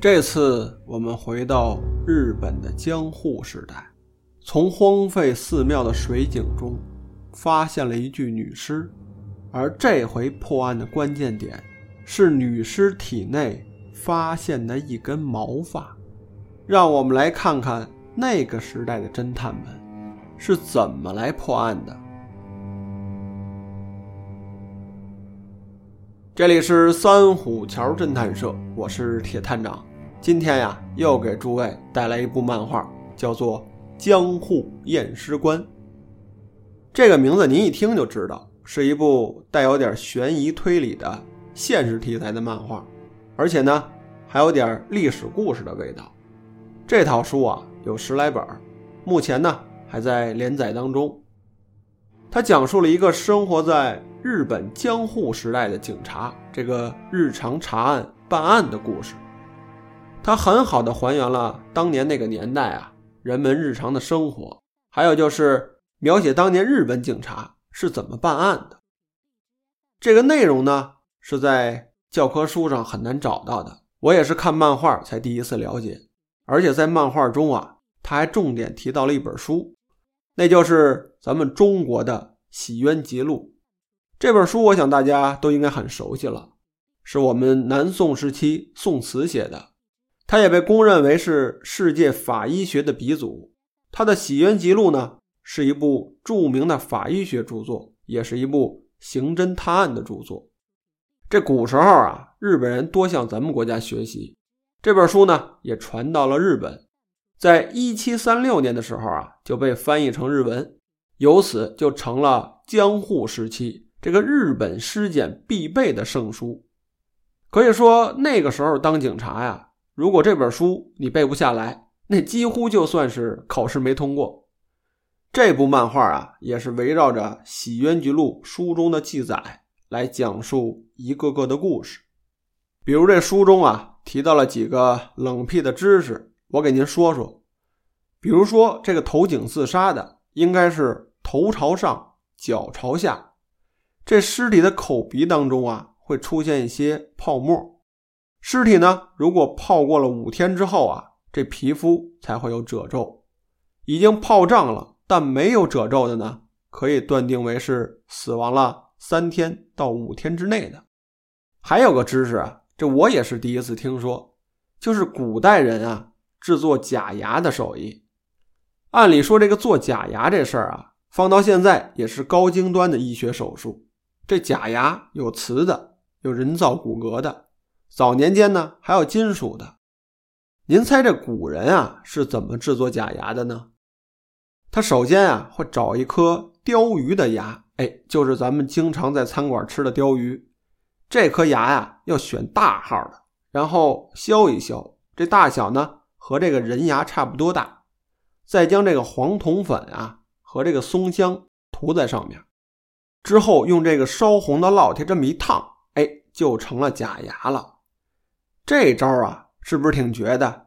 这次我们回到日本的江户时代，从荒废寺庙的水井中发现了一具女尸，而这回破案的关键点是女尸体内发现的一根毛发。让我们来看看那个时代的侦探们是怎么来破案的。这里是三虎桥侦探社，我是铁探长。今天呀，又给诸位带来一部漫画，叫做《江户验尸官》。这个名字您一听就知道，是一部带有点悬疑推理的现实题材的漫画，而且呢，还有点历史故事的味道。这套书啊，有十来本，目前呢还在连载当中。它讲述了一个生活在日本江户时代的警察这个日常查案办案的故事。它很好的还原了当年那个年代啊人们日常的生活，还有就是描写当年日本警察是怎么办案的。这个内容呢是在教科书上很难找到的，我也是看漫画才第一次了解。而且在漫画中啊，他还重点提到了一本书。那就是咱们中国的《洗冤集录》这本书，我想大家都应该很熟悉了，是我们南宋时期宋慈写的，他也被公认为是世界法医学的鼻祖。他的《洗冤集录》呢，是一部著名的法医学著作，也是一部刑侦探案的著作。这古时候啊，日本人多向咱们国家学习，这本书呢也传到了日本。在一七三六年的时候啊，就被翻译成日文，由此就成了江户时期这个日本尸检必备的圣书。可以说，那个时候当警察呀，如果这本书你背不下来，那几乎就算是考试没通过。这部漫画啊，也是围绕着《洗冤集录》书中的记载来讲述一个个的故事。比如这书中啊，提到了几个冷僻的知识。我给您说说，比如说这个投井自杀的，应该是头朝上，脚朝下。这尸体的口鼻当中啊，会出现一些泡沫。尸体呢，如果泡过了五天之后啊，这皮肤才会有褶皱。已经泡胀了但没有褶皱的呢，可以断定为是死亡了三天到五天之内的。还有个知识啊，这我也是第一次听说，就是古代人啊。制作假牙的手艺，按理说这个做假牙这事儿啊，放到现在也是高精端的医学手术。这假牙有瓷的，有人造骨骼的，早年间呢还有金属的。您猜这古人啊是怎么制作假牙的呢？他首先啊会找一颗鲷鱼的牙，哎，就是咱们经常在餐馆吃的鲷鱼。这颗牙呀要选大号的，然后削一削，这大小呢。和这个人牙差不多大，再将这个黄铜粉啊和这个松香涂在上面，之后用这个烧红的烙铁这么一烫，哎，就成了假牙了。这招啊，是不是挺绝的？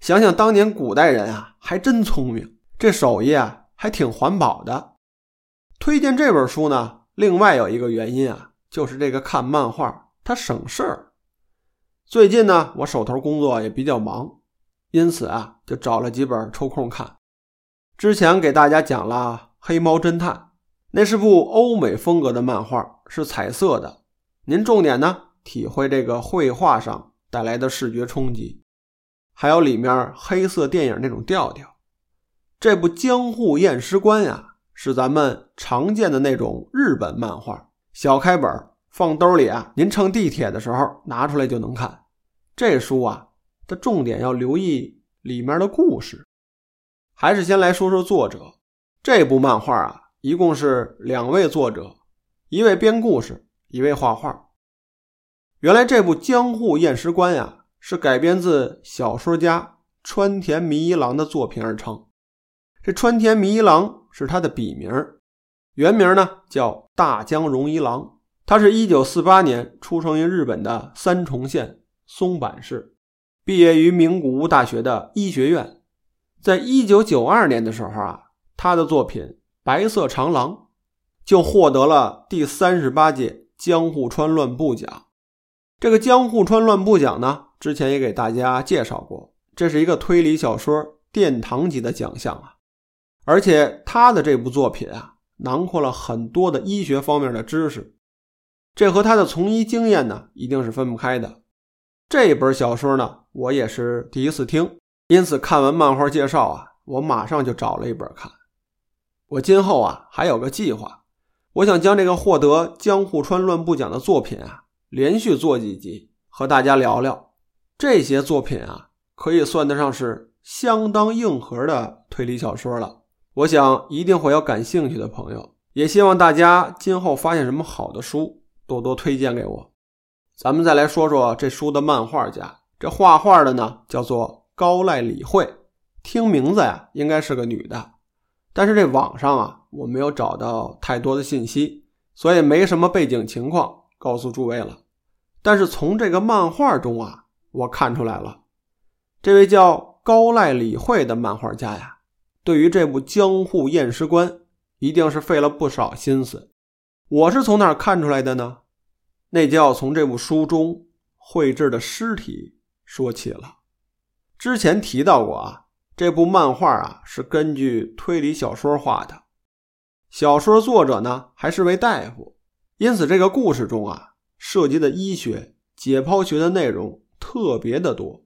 想想当年古代人啊，还真聪明，这手艺啊还挺环保的。推荐这本书呢，另外有一个原因啊，就是这个看漫画它省事儿。最近呢，我手头工作也比较忙。因此啊，就找了几本抽空看。之前给大家讲了《黑猫侦探》，那是部欧美风格的漫画，是彩色的。您重点呢体会这个绘画上带来的视觉冲击，还有里面黑色电影那种调调。这部《江户验尸官》呀，是咱们常见的那种日本漫画，小开本放兜里啊，您乘地铁的时候拿出来就能看。这书啊。的重点要留意里面的故事，还是先来说说作者。这部漫画啊，一共是两位作者，一位编故事，一位画画。原来这部《江户验尸官》呀，是改编自小说家川田弥一郎的作品而成。这川田弥一郎是他的笔名，原名呢叫大江荣一郎。他是一九四八年出生于日本的三重县松坂市。毕业于名古屋大学的医学院，在一九九二年的时候啊，他的作品《白色长廊》就获得了第三十八届江户川乱步奖。这个江户川乱步奖呢，之前也给大家介绍过，这是一个推理小说殿堂级的奖项啊。而且他的这部作品啊，囊括了很多的医学方面的知识，这和他的从医经验呢，一定是分不开的。这本小说呢，我也是第一次听，因此看完漫画介绍啊，我马上就找了一本看。我今后啊，还有个计划，我想将这个获得江户川乱步奖的作品啊，连续做几集，和大家聊聊。这些作品啊，可以算得上是相当硬核的推理小说了。我想一定会有感兴趣的朋友，也希望大家今后发现什么好的书，多多推荐给我。咱们再来说说这书的漫画家，这画画的呢叫做高濑理惠，听名字呀应该是个女的，但是这网上啊我没有找到太多的信息，所以没什么背景情况告诉诸位了。但是从这个漫画中啊，我看出来了，这位叫高濑理惠的漫画家呀。对于这部《江户验尸官》，一定是费了不少心思。我是从哪看出来的呢？那就要从这部书中绘制的尸体说起了。之前提到过啊，这部漫画啊是根据推理小说画的，小说作者呢还是位大夫，因此这个故事中啊涉及的医学、解剖学的内容特别的多，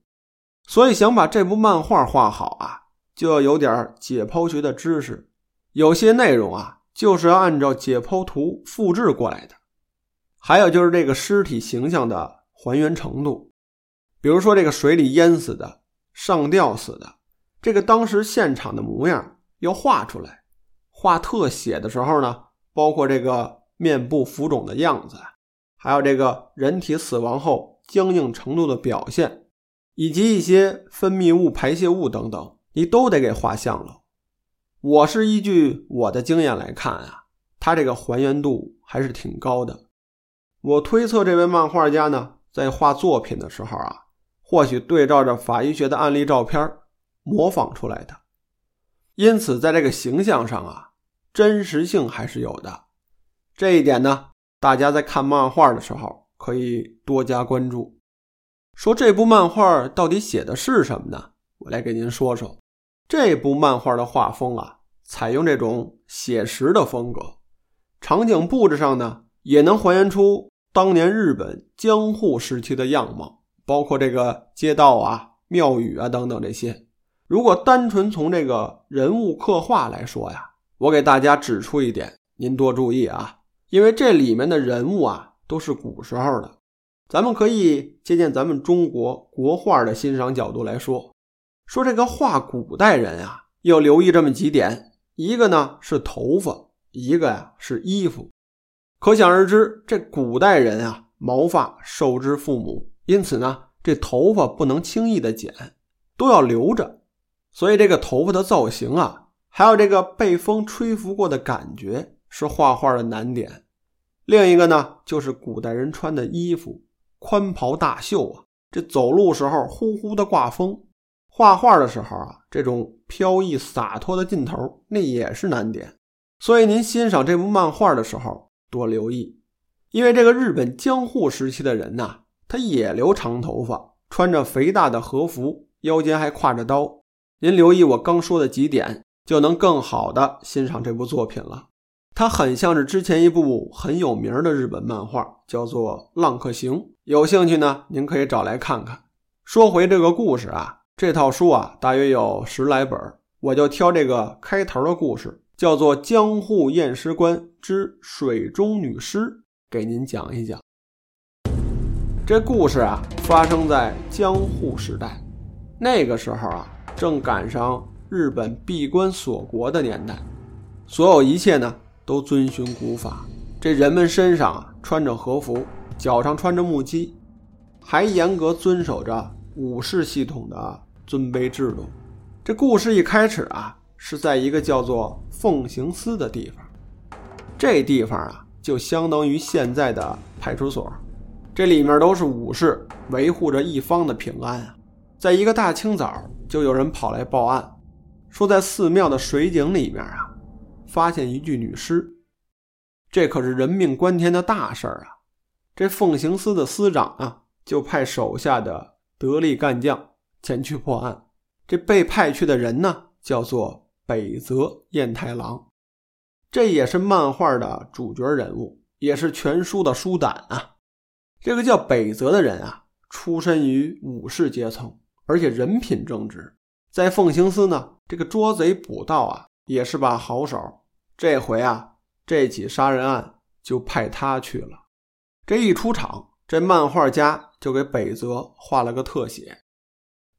所以想把这部漫画画好啊。就要有点解剖学的知识，有些内容啊，就是要按照解剖图复制过来的。还有就是这个尸体形象的还原程度，比如说这个水里淹死的、上吊死的，这个当时现场的模样要画出来。画特写的时候呢，包括这个面部浮肿的样子，还有这个人体死亡后僵硬程度的表现，以及一些分泌物、排泄物等等。你都得给画像了。我是依据我的经验来看啊，他这个还原度还是挺高的。我推测这位漫画家呢，在画作品的时候啊，或许对照着法医学的案例照片模仿出来的，因此在这个形象上啊，真实性还是有的。这一点呢，大家在看漫画的时候可以多加关注。说这部漫画到底写的是什么呢？我来给您说说。这部漫画的画风啊，采用这种写实的风格，场景布置上呢，也能还原出当年日本江户时期的样貌，包括这个街道啊、庙宇啊等等这些。如果单纯从这个人物刻画来说呀，我给大家指出一点，您多注意啊，因为这里面的人物啊都是古时候的，咱们可以借鉴咱们中国国画的欣赏角度来说。说这个画古代人啊，要留意这么几点：一个呢是头发，一个呀是衣服。可想而知，这古代人啊，毛发受之父母，因此呢，这头发不能轻易的剪，都要留着。所以这个头发的造型啊，还有这个被风吹拂过的感觉，是画画的难点。另一个呢，就是古代人穿的衣服，宽袍大袖啊，这走路时候呼呼的刮风。画画的时候啊，这种飘逸洒脱的劲头，那也是难点。所以您欣赏这部漫画的时候多留意，因为这个日本江户时期的人呐，他也留长头发，穿着肥大的和服，腰间还挎着刀。您留意我刚说的几点，就能更好的欣赏这部作品了。它很像是之前一部很有名的日本漫画，叫做《浪客行》。有兴趣呢，您可以找来看看。说回这个故事啊。这套书啊，大约有十来本我就挑这个开头的故事，叫做《江户验尸官之水中女尸》，给您讲一讲。这故事啊，发生在江户时代，那个时候啊，正赶上日本闭关锁国的年代，所有一切呢都遵循古法，这人们身上穿着和服，脚上穿着木屐，还严格遵守着武士系统的。尊卑制度，这故事一开始啊，是在一个叫做奉行司的地方。这地方啊，就相当于现在的派出所，这里面都是武士维护着一方的平安啊。在一个大清早，就有人跑来报案，说在寺庙的水井里面啊，发现一具女尸。这可是人命关天的大事儿啊！这奉行司的司长啊，就派手下的得力干将前去破案。这被派去的人呢，叫做北泽彦太郎，这也是漫画的主角人物，也是全书的书胆啊。这个叫北泽的人啊，出身于武士阶层，而且人品正直。在奉行司呢，这个捉贼捕盗啊，也是把好手。这回啊，这起杀人案就派他去了。这一出场，这漫画家就给北泽画了个特写。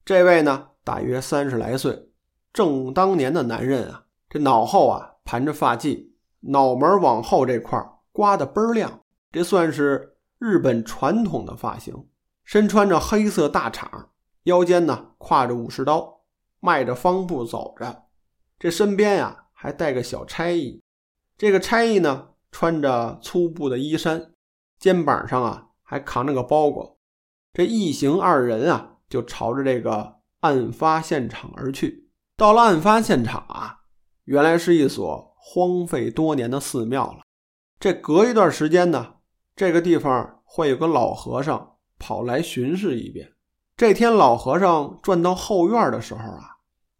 这位呢，大约三十来岁，正当年的男人啊。这脑后啊盘着发髻，脑门往后这块刮得倍儿亮，这算是日本传统的发型。身穿着黑色大氅，腰间呢挎着武士刀，迈着方步走着。这身边呀还带个小差役，这个差役呢穿着粗布的衣衫。肩膀上啊还扛着个包裹，这一行二人啊就朝着这个案发现场而去。到了案发现场啊，原来是一所荒废多年的寺庙了。这隔一段时间呢，这个地方会有个老和尚跑来巡视一遍。这天老和尚转到后院的时候啊，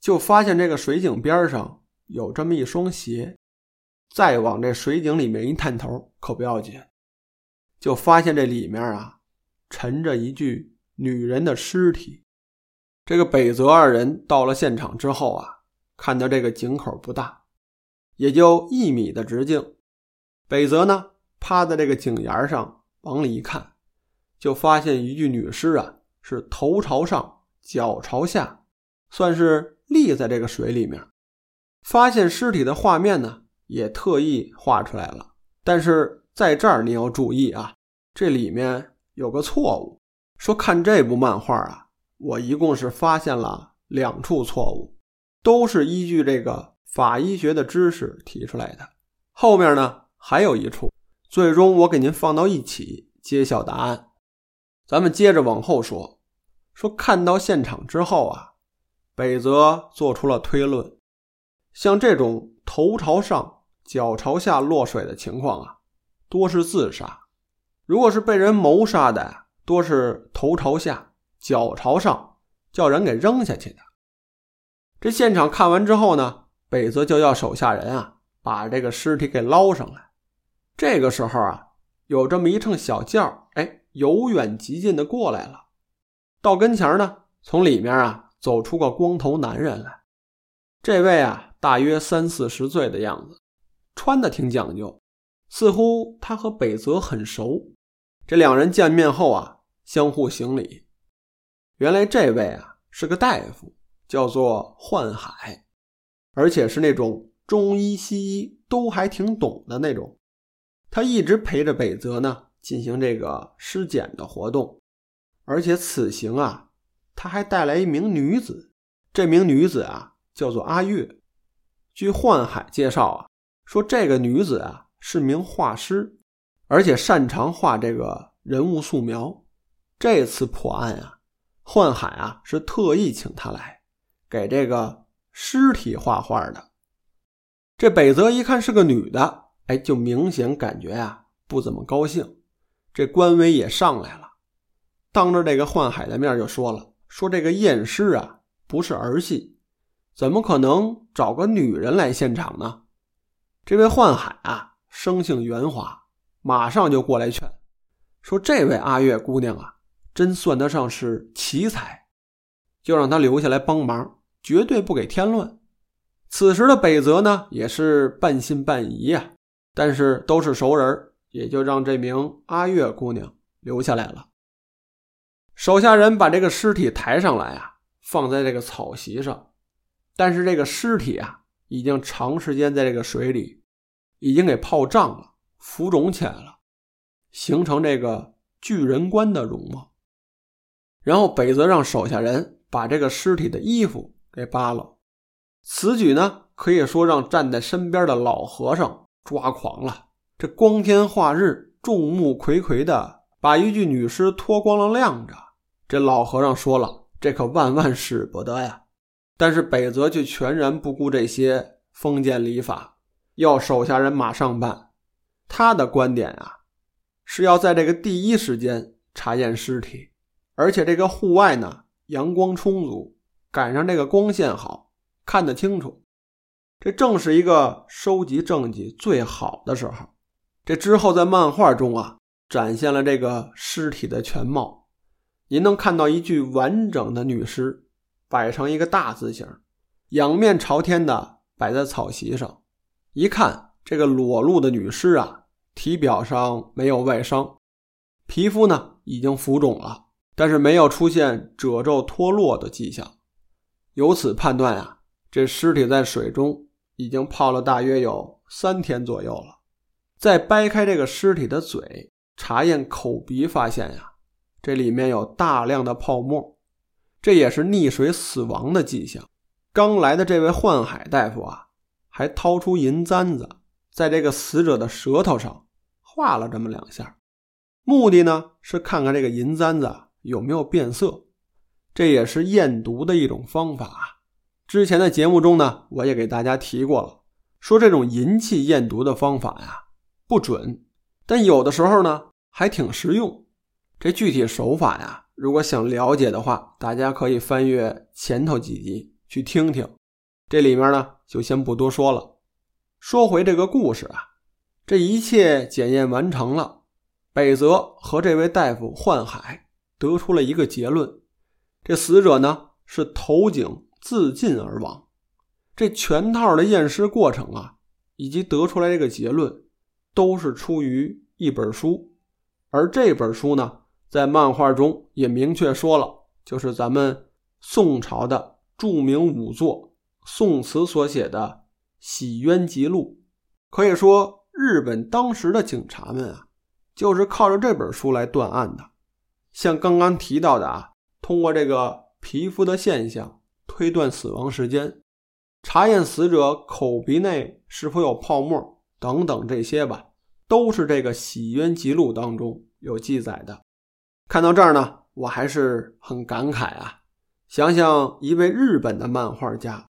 就发现这个水井边上有这么一双鞋。再往这水井里面一探头，可不要紧。就发现这里面啊，沉着一具女人的尸体。这个北泽二人到了现场之后啊，看到这个井口不大，也就一米的直径。北泽呢，趴在这个井沿上往里一看，就发现一具女尸啊，是头朝上，脚朝下，算是立在这个水里面。发现尸体的画面呢，也特意画出来了，但是。在这儿你要注意啊，这里面有个错误。说看这部漫画啊，我一共是发现了两处错误，都是依据这个法医学的知识提出来的。后面呢还有一处，最终我给您放到一起揭晓答案。咱们接着往后说，说看到现场之后啊，北泽做出了推论，像这种头朝上、脚朝下落水的情况啊。多是自杀，如果是被人谋杀的，多是头朝下、脚朝上，叫人给扔下去的。这现场看完之后呢，北泽就要手下人啊，把这个尸体给捞上来。这个时候啊，有这么一乘小轿，哎，由远及近的过来了。到跟前呢，从里面啊走出个光头男人来。这位啊，大约三四十岁的样子，穿的挺讲究。似乎他和北泽很熟，这两人见面后啊，相互行礼。原来这位啊是个大夫，叫做幻海，而且是那种中医西医都还挺懂的那种。他一直陪着北泽呢进行这个尸检的活动，而且此行啊，他还带来一名女子。这名女子啊叫做阿月。据幻海介绍啊，说这个女子啊。是名画师，而且擅长画这个人物素描。这次破案啊，幻海啊是特意请他来给这个尸体画画的。这北泽一看是个女的，哎，就明显感觉啊不怎么高兴，这官威也上来了，当着这个幻海的面就说了：“说这个验尸啊不是儿戏，怎么可能找个女人来现场呢？”这位幻海啊。生性圆滑，马上就过来劝说：“这位阿月姑娘啊，真算得上是奇才，就让她留下来帮忙，绝对不给添乱。”此时的北泽呢，也是半信半疑呀，但是都是熟人，也就让这名阿月姑娘留下来了。手下人把这个尸体抬上来啊，放在这个草席上，但是这个尸体啊，已经长时间在这个水里。已经给泡胀了，浮肿起来了，形成这个巨人观的容貌。然后北泽让手下人把这个尸体的衣服给扒了。此举呢，可以说让站在身边的老和尚抓狂了。这光天化日，众目睽睽的把一具女尸脱光了晾着，这老和尚说了：“这可万万使不得呀！”但是北泽却全然不顾这些封建礼法。要手下人马上办，他的观点啊，是要在这个第一时间查验尸体，而且这个户外呢阳光充足，赶上这个光线好，看得清楚。这正是一个收集证据最好的时候。这之后在漫画中啊，展现了这个尸体的全貌。您能看到一具完整的女尸，摆成一个大字形，仰面朝天的摆在草席上。一看这个裸露的女尸啊，体表上没有外伤，皮肤呢已经浮肿了，但是没有出现褶皱脱落的迹象。由此判断啊，这尸体在水中。已经泡了大约有三天左右了，再掰开这个尸体的嘴，查验口鼻，发现呀，这里面有大量的泡沫，这也是溺水死亡的迹象。刚来的这位幻海大夫啊，还掏出银簪子，在这个死者的舌头上画了这么两下，目的呢是看看这个银簪子有没有变色，这也是验毒的一种方法。之前的节目中呢，我也给大家提过了，说这种银器验毒的方法呀不准，但有的时候呢还挺实用。这具体手法呀，如果想了解的话，大家可以翻阅前头几集去听听。这里面呢就先不多说了。说回这个故事啊，这一切检验完成了，北泽和这位大夫幻海得出了一个结论：这死者呢是头颈。自尽而亡，这全套的验尸过程啊，以及得出来这个结论，都是出于一本书，而这本书呢，在漫画中也明确说了，就是咱们宋朝的著名武作宋慈所写的《洗冤集录》。可以说，日本当时的警察们啊，就是靠着这本书来断案的。像刚刚提到的啊，通过这个皮肤的现象。推断死亡时间，查验死者口鼻内是否有泡沫等等，这些吧，都是这个《洗冤集录》当中有记载的。看到这儿呢，我还是很感慨啊！想想一位日本的漫画家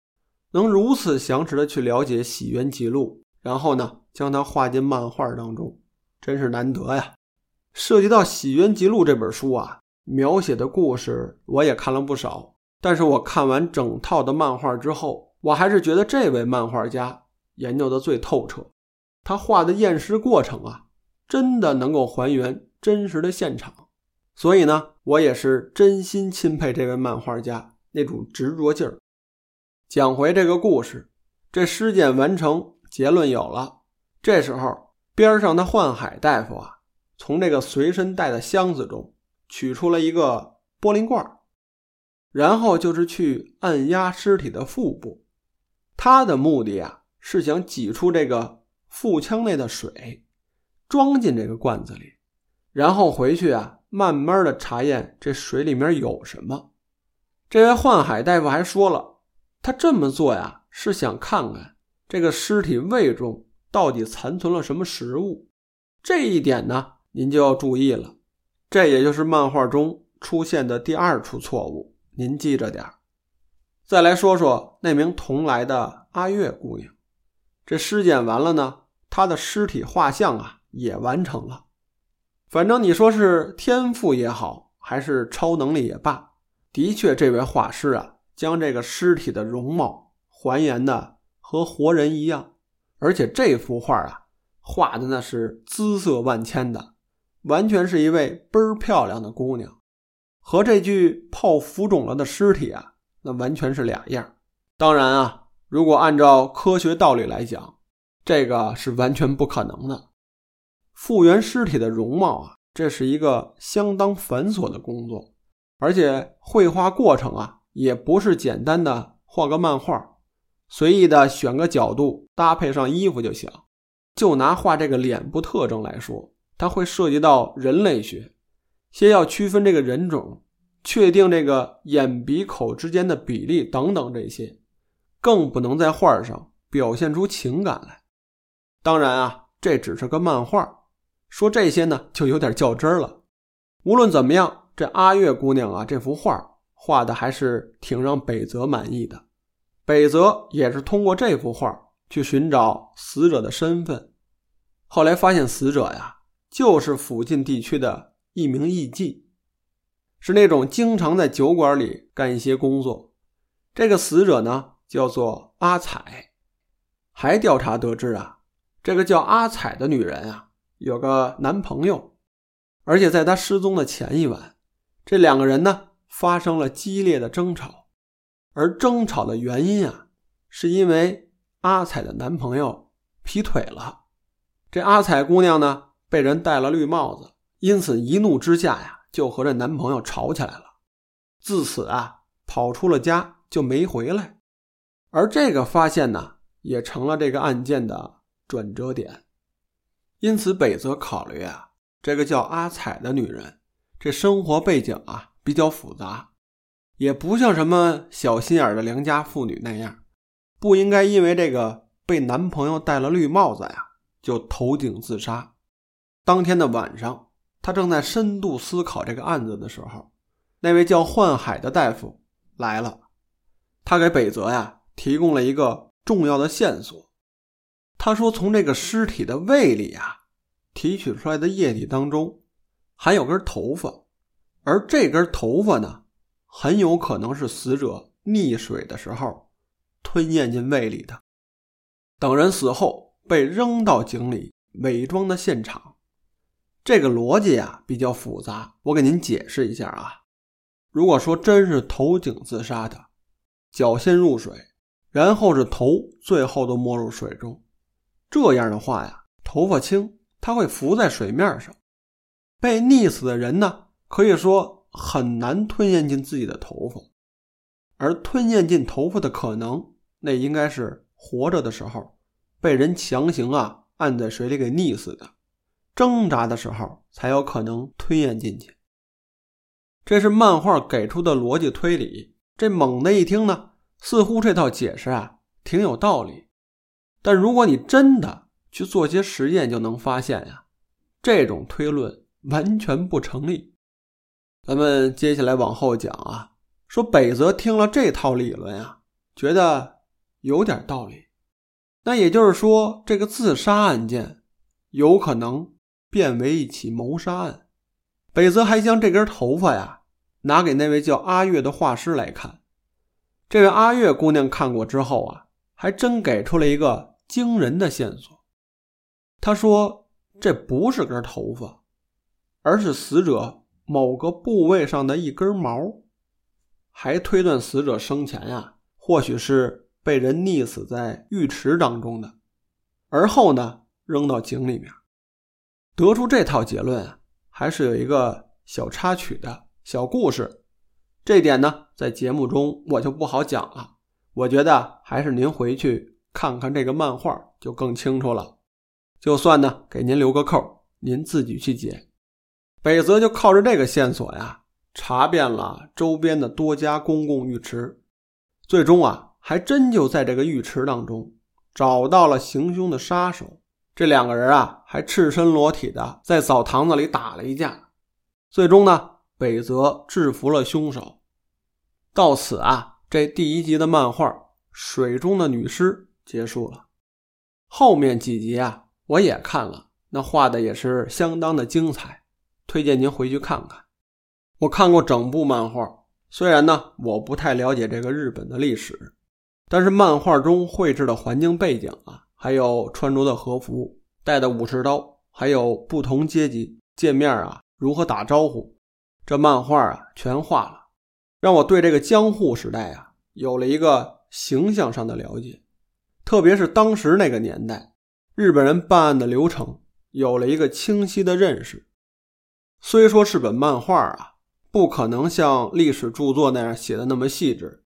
能如此详实的去了解《洗冤集录》，然后呢，将它画进漫画当中，真是难得呀！涉及到《洗冤集录》这本书啊，描写的故事我也看了不少。但是我看完整套的漫画之后，我还是觉得这位漫画家研究的最透彻。他画的验尸过程啊，真的能够还原真实的现场。所以呢，我也是真心钦佩这位漫画家那种执着劲儿。讲回这个故事，这尸检完成，结论有了。这时候，边上的幻海大夫啊，从这个随身带的箱子中取出了一个玻璃罐。然后就是去按压尸体的腹部，他的目的啊是想挤出这个腹腔内的水，装进这个罐子里，然后回去啊慢慢的查验这水里面有什么。这位宦海大夫还说了，他这么做呀是想看看这个尸体胃中到底残存了什么食物。这一点呢，您就要注意了，这也就是漫画中出现的第二处错误。您记着点再来说说那名同来的阿月姑娘。这尸检完了呢，她的尸体画像啊也完成了。反正你说是天赋也好，还是超能力也罢，的确，这位画师啊，将这个尸体的容貌还原的和活人一样。而且这幅画啊，画的那是姿色万千的，完全是一位倍儿漂亮的姑娘。和这具泡浮肿了的尸体啊，那完全是俩样。当然啊，如果按照科学道理来讲，这个是完全不可能的。复原尸体的容貌啊，这是一个相当繁琐的工作，而且绘画过程啊，也不是简单的画个漫画，随意的选个角度搭配上衣服就行。就拿画这个脸部特征来说，它会涉及到人类学。先要区分这个人种，确定这个眼鼻口之间的比例等等这些，更不能在画上表现出情感来。当然啊，这只是个漫画，说这些呢就有点较真了。无论怎么样，这阿月姑娘啊，这幅画画的还是挺让北泽满意的。北泽也是通过这幅画去寻找死者的身份，后来发现死者呀。就是附近地区的一名艺妓，是那种经常在酒馆里干一些工作。这个死者呢，叫做阿彩。还调查得知啊，这个叫阿彩的女人啊，有个男朋友，而且在她失踪的前一晚，这两个人呢发生了激烈的争吵，而争吵的原因啊，是因为阿彩的男朋友劈腿了。这阿彩姑娘呢，被人戴了绿帽子，因此一怒之下呀，就和这男朋友吵起来了。自此啊，跑出了家就没回来。而这个发现呢。也成了这个案件的转折点，因此北泽考虑啊，这个叫阿彩的女人，这生活背景啊比较复杂，也不像什么小心眼的良家妇女那样，不应该因为这个被男朋友戴了绿帽子呀就投井自杀。当天的晚上，他正在深度思考这个案子的时候，那位叫幻海的大夫来了，他给北泽呀提供了一个。重要的线索，他说：“从这个尸体的胃里啊，提取出来的液体当中，含有根头发，而这根头发呢，很有可能是死者溺水的时候吞咽进胃里的。等人死后被扔到井里伪装的现场，这个逻辑啊比较复杂，我给您解释一下啊。如果说真是投井自杀的，脚先入水。”然后是头，最后都没入水中。这样的话呀，头发轻，它会浮在水面上。被溺死的人呢，可以说很难吞咽进自己的头发。而吞咽进头发的可能，那应该是活着的时候被人强行啊按在水里给溺死的，挣扎的时候才有可能吞咽进去。这是漫画给出的逻辑推理。这猛的一听呢。似乎这套解释啊挺有道理，但如果你真的去做些实验，就能发现呀，这种推论完全不成立。咱们接下来往后讲啊，说北泽听了这套理论啊，觉得有点道理。那也就是说，这个自杀案件有可能变为一起谋杀案。北泽还将这根头发呀拿给那位叫阿月的画师来看。这位阿月姑娘看过之后啊，还真给出了一个惊人的线索。他说：“这不是根头发，而是死者某个部位上的一根毛。”还推断死者生前呀，或许是被人溺死在浴池当中的，而后呢扔到井里面。得出这套结论啊，还是有一个小插曲的小故事。这点呢，在节目中我就不好讲了。我觉得还是您回去看看这个漫画就更清楚了。就算呢，给您留个扣，您自己去解。北泽就靠着这个线索呀，查遍了周边的多家公共浴池，最终啊，还真就在这个浴池当中找到了行凶的杀手。这两个人啊，还赤身裸体的在澡堂子里打了一架，最终呢。北泽制服了凶手，到此啊，这第一集的漫画《水中的女尸》结束了。后面几集啊，我也看了，那画的也是相当的精彩，推荐您回去看看。我看过整部漫画，虽然呢我不太了解这个日本的历史，但是漫画中绘制的环境背景啊，还有穿着的和服、带的武士刀，还有不同阶级见面啊如何打招呼。这漫画啊，全画了，让我对这个江户时代啊有了一个形象上的了解，特别是当时那个年代，日本人办案的流程有了一个清晰的认识。虽说是本漫画啊，不可能像历史著作那样写的那么细致，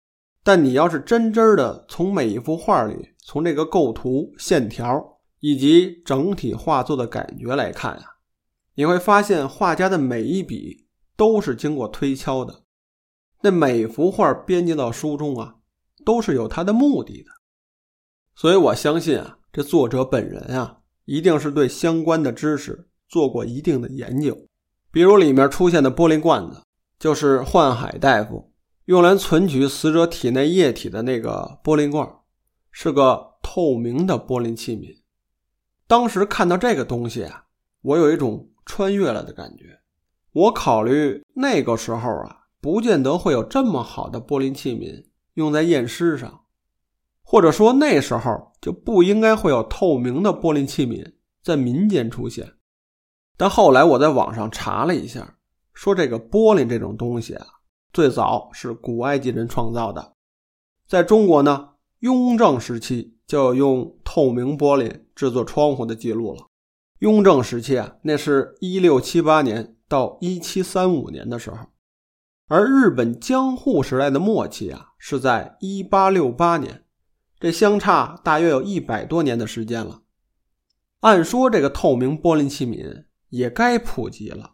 但你要是真真的从每一幅画里，从这个构图、线条以及整体画作的感觉来看啊，你会发现画家的每一笔。都是经过推敲的，那每幅画编辑到书中啊，都是有他的目的的。所以我相信啊，这作者本人啊，一定是对相关的知识做过一定的研究。比如里面出现的玻璃罐子，就是幻海大夫用来存取死者体内液体的那个玻璃罐，是个透明的玻璃器皿。当时看到这个东西啊，我有一种穿越了的感觉。我考虑那个时候啊，不见得会有这么好的玻璃器皿用在验尸上，或者说那时候就不应该会有透明的玻璃器皿在民间出现。但后来我在网上查了一下，说这个玻璃这种东西啊，最早是古埃及人创造的，在中国呢，雍正时期就有用透明玻璃制作窗户的记录了。雍正时期啊，那是一六七八年到一七三五年的时候，而日本江户时代的末期啊，是在一八六八年，这相差大约有一百多年的时间了。按说这个透明玻璃器皿也该普及了，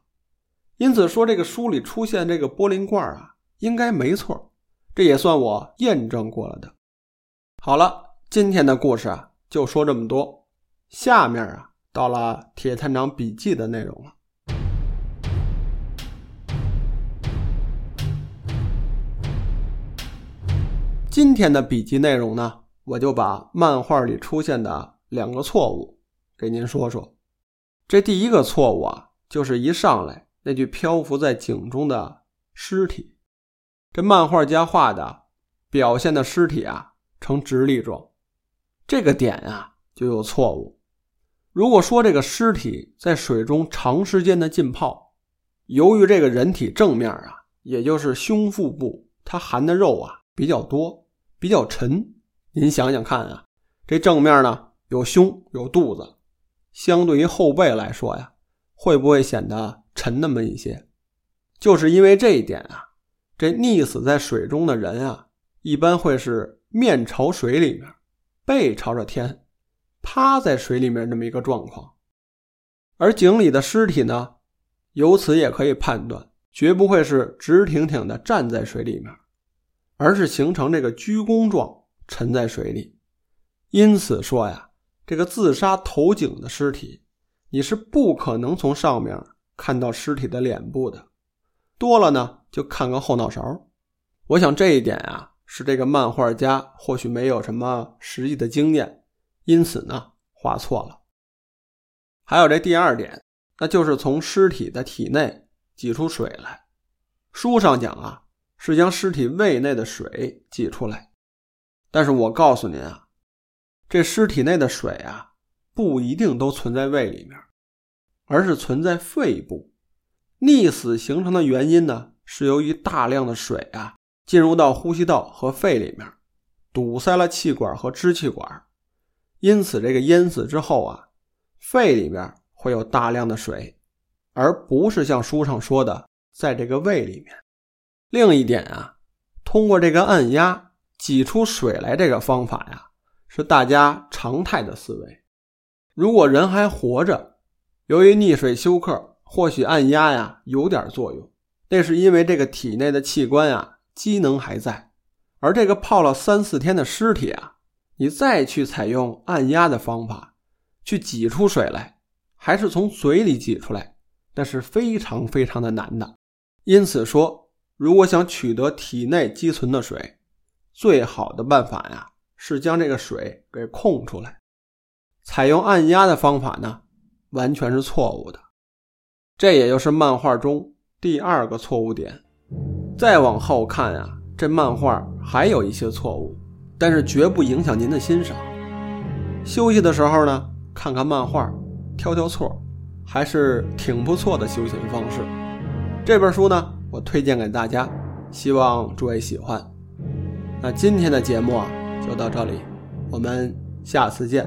因此说这个书里出现这个玻璃罐啊，应该没错，这也算我验证过了的。好了，今天的故事啊，就说这么多，下面啊。到了铁探长笔记的内容了。今天的笔记内容呢，我就把漫画里出现的两个错误给您说说。这第一个错误啊，就是一上来那具漂浮在井中的尸体，这漫画家画的表现的尸体啊呈直立状，这个点啊就有错误。如果说这个尸体在水中长时间的浸泡，由于这个人体正面啊，也就是胸腹部，它含的肉啊比较多，比较沉。您想想看啊，这正面呢有胸有肚子，相对于后背来说呀，会不会显得沉那么一些？就是因为这一点啊，这溺死在水中的人啊，一般会是面朝水里面，背朝着天。趴在水里面这么一个状况，而井里的尸体呢，由此也可以判断，绝不会是直挺挺的站在水里面，而是形成这个鞠躬状沉在水里。因此说呀，这个自杀投井的尸体，你是不可能从上面看到尸体的脸部的，多了呢就看个后脑勺。我想这一点啊，是这个漫画家或许没有什么实际的经验。因此呢，画错了。还有这第二点，那就是从尸体的体内挤出水来。书上讲啊，是将尸体胃内的水挤出来。但是我告诉您啊，这尸体内的水啊，不一定都存在胃里面，而是存在肺部。溺死形成的原因呢，是由于大量的水啊进入到呼吸道和肺里面，堵塞了气管和支气管。因此，这个淹死之后啊，肺里面会有大量的水，而不是像书上说的在这个胃里面。另一点啊，通过这个按压挤出水来这个方法呀，是大家常态的思维。如果人还活着，由于溺水休克，或许按压呀有点作用，那是因为这个体内的器官啊机能还在，而这个泡了三四天的尸体啊。你再去采用按压的方法去挤出水来，还是从嘴里挤出来，那是非常非常的难的。因此说，如果想取得体内积存的水，最好的办法呀是将这个水给控出来。采用按压的方法呢，完全是错误的。这也就是漫画中第二个错误点。再往后看啊，这漫画还有一些错误。但是绝不影响您的欣赏。休息的时候呢，看看漫画，挑挑错，还是挺不错的休闲方式。这本书呢，我推荐给大家，希望诸位喜欢。那今天的节目啊，就到这里，我们下次见。